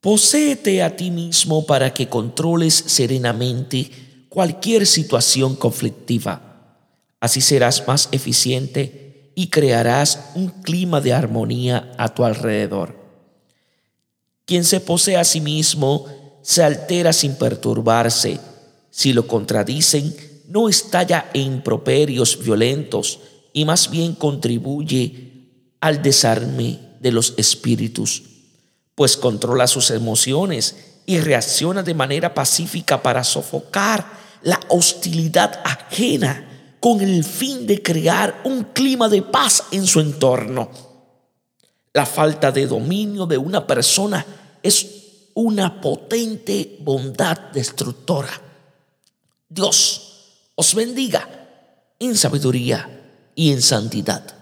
Poséete a ti mismo para que controles serenamente cualquier situación conflictiva. Así serás más eficiente y crearás un clima de armonía a tu alrededor. Quien se posee a sí mismo se altera sin perturbarse. Si lo contradicen, no estalla en improperios violentos y más bien contribuye al desarme de los espíritus pues controla sus emociones y reacciona de manera pacífica para sofocar la hostilidad ajena con el fin de crear un clima de paz en su entorno. La falta de dominio de una persona es una potente bondad destructora. Dios os bendiga en sabiduría y en santidad.